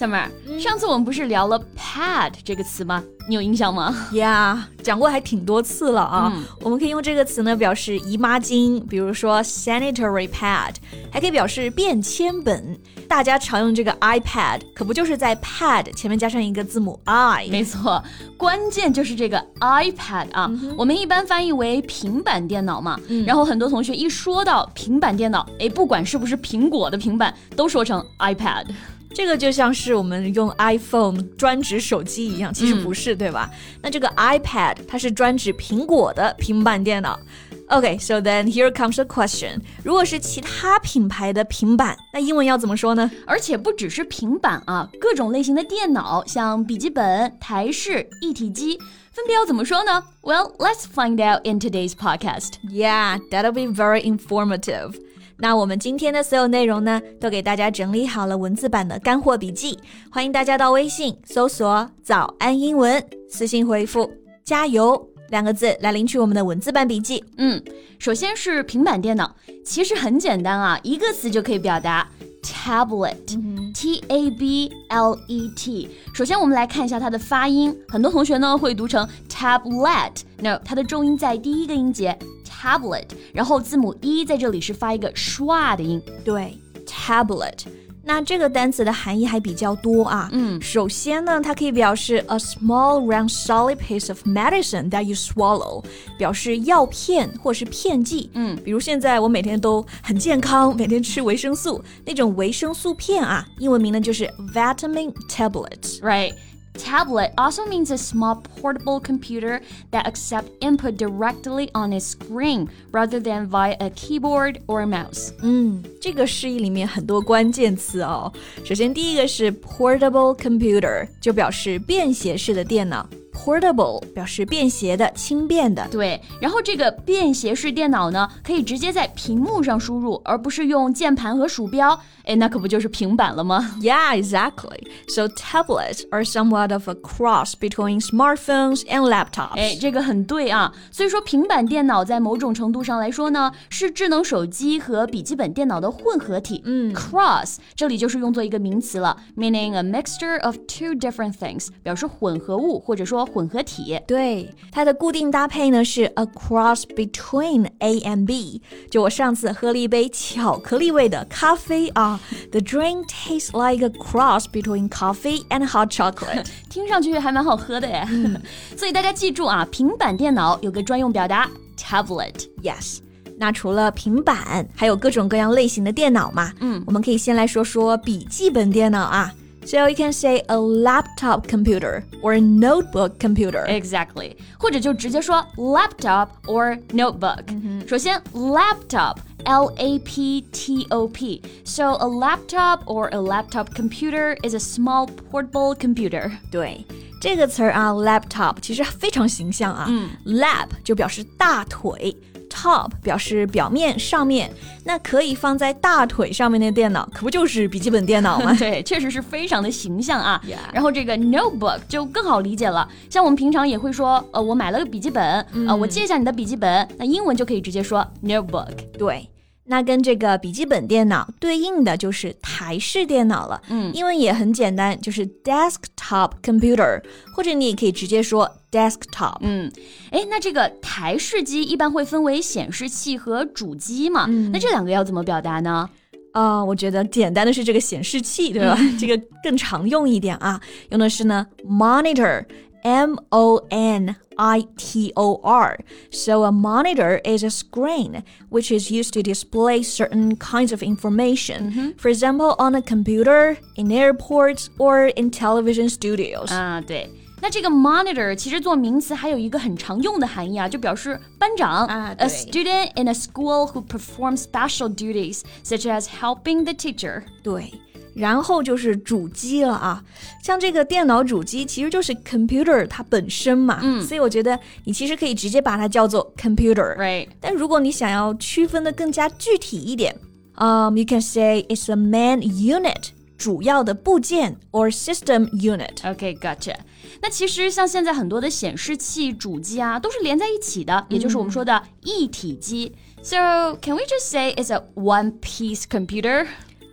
！Summer，、嗯、上次我们不是聊了 pad 这个词吗？你有印象吗？Yeah，讲过还挺多次了啊。嗯、我们可以用这个词呢表示姨妈巾，比如说 sanitary pad，还可以表示便签本。大家常用这个 iPad，可不就是在 pad 前面加上一个字母 i？没错，关键就是这个 iPad 啊。嗯、我们一般翻译为平板电脑嘛。嗯、然后很多同学一说到平板电脑，哎，不管是不是苹果的平板，都说成 iPad。这个就像是我们用 iPhone 专指手机一样，其实不是，嗯、对吧？那这个 iPad 它是专指苹果的平板电脑。Okay, so then here comes a question. 如果是其他品牌的平板，那英文要怎么说呢？而且不只是平板啊，各种类型的电脑，像笔记本、台式、一体机，分别要怎么说呢？Well, let's find out in today's podcast. Yeah, that'll be very informative. 那我们今天的所有内容呢，都给大家整理好了文字版的干货笔记，欢迎大家到微信搜索“早安英文”，私信回复“加油”两个字来领取我们的文字版笔记。嗯，首先是平板电脑，其实很简单啊，一个词就可以表达 tablet，T A B L E T。首先我们来看一下它的发音，很多同学呢会读成 tablet，no，它的重音在第一个音节。tablet，然后字母 e 在这里是发一个唰的音，对，tablet。那这个单词的含义还比较多啊。嗯，首先呢，它可以表示 a small round solid piece of medicine that you swallow，表示药片或是片剂。嗯，比如现在我每天都很健康，每天吃维生素，那种维生素片啊，英文名呢就是 vitamin tablets。 Right. Tablet also means a small portable computer that accepts input directly on its screen rather than via a keyboard or a mouse. 嗯，这个释义里面很多关键词哦。首先，第一个是 portable computer，就表示便携式的电脑。 Portable 表示便携的、轻便的。对，然后这个便携式电脑呢，可以直接在屏幕上输入，而不是用键盘和鼠标。哎，那可不就是平板了吗？Yeah, exactly. So tablets are somewhat of a cross between smartphones and laptops. 哎，这个很对啊。所以说，平板电脑在某种程度上来说呢，是智能手机和笔记本电脑的混合体。嗯，cross 这里就是用作一个名词了，meaning a mixture of two different things，表示混合物或者说 混合体。对，它的固定搭配呢是 a cross between A and B。就我上次喝了一杯巧克力味的咖啡啊。The drink tastes like a cross between coffee and hot chocolate。听上去还蛮好喝的耶。所以大家记住啊，平板电脑有个专用表达 tablet。Yes。那除了平板，还有各种各样类型的电脑嘛。嗯，我们可以先来说说笔记本电脑啊。So you can say a laptop computer or a notebook computer. Exactly. 或者就直接说 laptop or notebook. 首先 laptop L A P T O P. So a laptop or a laptop computer is a small portable computer. 对，这个词儿啊，laptop 其实非常形象啊。嗯，lap 就表示大腿。 Top 表示表面、上面，那可以放在大腿上面的电脑，可不就是笔记本电脑吗？对，确实是非常的形象啊。然后这个 notebook 就更好理解了，像我们平常也会说，呃，我买了个笔记本，嗯、呃，我借一下你的笔记本，那英文就可以直接说 notebook。对。那跟这个笔记本电脑对应的就是台式电脑了，嗯，英文也很简单，就是 desktop computer，或者你也可以直接说 desktop。嗯，哎，那这个台式机一般会分为显示器和主机嘛？嗯、那这两个要怎么表达呢？啊、呃，我觉得简单的是这个显示器，对吧？这个更常用一点啊，用的是呢 monitor。M O N I T O R. So a monitor is a screen which is used to display certain kinds of information. For example, on a computer, in airports, or in television studios. 啊，对。 Uh, 那这个 monitor 其实做名词还有一个很常用的含义啊，就表示班长。啊 A 对 student in a school who performs special duties such as helping the teacher. 对，然后就是主机了啊，像这个电脑主机其实就是 computer 它本身嘛，嗯，所以我觉得你其实可以直接把它叫做 computer。 Right. 但如果你想要区分的更加具体一点，um, you can say it's a main unit， 主要的部件 or system unit。 OK, gotcha. 那其实像现在很多的显示器、主机啊，都是连在一起的，也就是我们说的一体机。So can we just say it's a one-piece computer?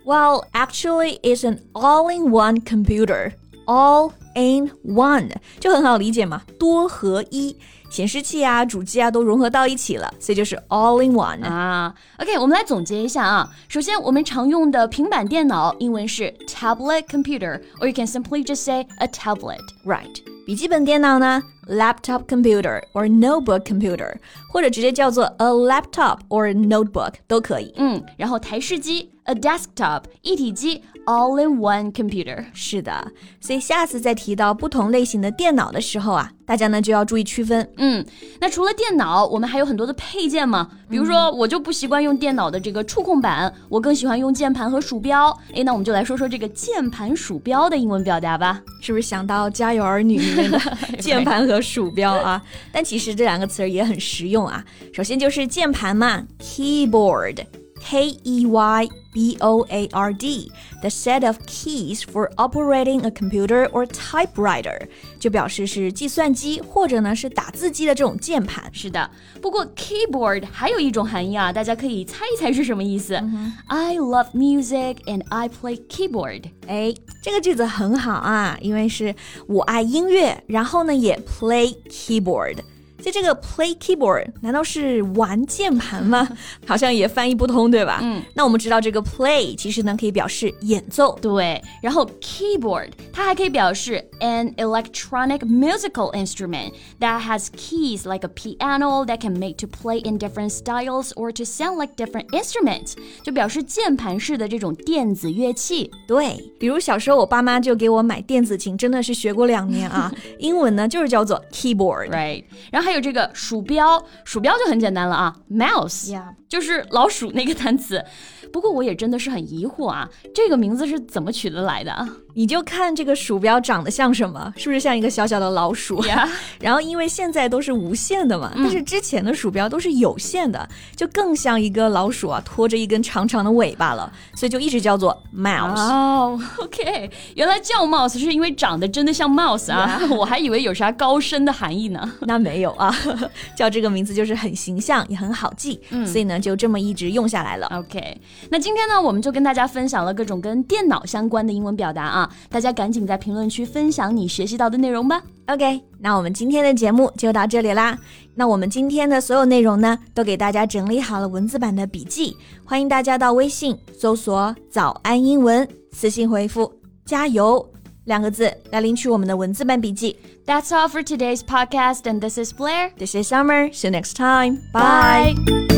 Well, actually, it's an all-in-one computer. All in one 就很好理解嘛，多合一，显示器啊、主机啊都融合到一起了，所以就是 all in one。啊，OK，我们来总结一下啊。首先，我们常用的平板电脑，英文是 tablet computer，or you can simply just say a tablet。笔记本电脑呢，laptop computer or notebook computer，或者直接叫做 a laptop or notebook 都可以。嗯，然后台式机 a desktop，一体机 all in one computer。是的，所以下次再提到不同类型的电脑的时候啊，大家呢就要注意区分。嗯，那除了电脑，我们还有很多的配件嘛。比如说，我就不习惯用电脑的这个触控板，我更喜欢用键盘和鼠标。诶，那我们就来说说这个键盘鼠标的英文表达吧。是不是想到《家有儿女》里面的 键盘和鼠标啊？但其实这两个词儿也很实用啊。首先就是键盘嘛 ，keyboard，k e y b o a r d，the set of keys for operating a computer or typewriter，就表示是计算机或者呢是打字机的这种键盘。是的，不过 keyboard 还有一种含义啊，大家可以猜一猜是什么意思。I love music and I play keyboard。哎，这个句子很好啊，因为是我爱音乐，然后呢也 play keyboard。 所以这个 play keyboard 难道是玩键盘吗？好像也翻译不通，对吧？嗯，那我们知道这个 play 其实呢可以表示演奏。对，然后 keyboard 它还可以表示 an electronic musical instrument that has keys like a piano that can make to play in different styles or to sound like different instruments，就表示键盘式的这种电子乐器。对，比如小时候我爸妈就给我买电子琴，真的是学过两年啊。英文呢就是叫做 keyboard。 Right，然后 还有这个鼠标，鼠标就很简单了啊，mouse，、就是老鼠那个单词。不过我也真的是很疑惑啊，这个名字是怎么取得来的啊？你就看这个鼠标长得像什么，是不是像一个小小的老鼠 Yeah 然后因为现在都是无线的嘛，但是之前的鼠标都是有线的，就更像一个老鼠啊，拖着一根长长的尾巴了，所以就一直叫做 mouse。哦、o k 原来叫 mouse 是因为长得真的像 mouse 啊 我还以为有啥高深的含义呢。那没有啊，叫这个名字就是很形象，也很好记，所以呢就这么一直用下来了。OK，那今天呢，我们就跟大家分享了各种跟电脑相关的英文表达啊，大家赶紧在评论区分享你学习到的内容吧。OK，那我们今天的节目就到这里啦。那我们今天的所有内容呢，都给大家整理好了文字版的笔记，欢迎大家到微信搜索“早安英文”，私信回复“加油”两个字来领取我们的文字版笔记。That's all for today's podcast, and this is Blair. This is Summer. See you next time. Bye.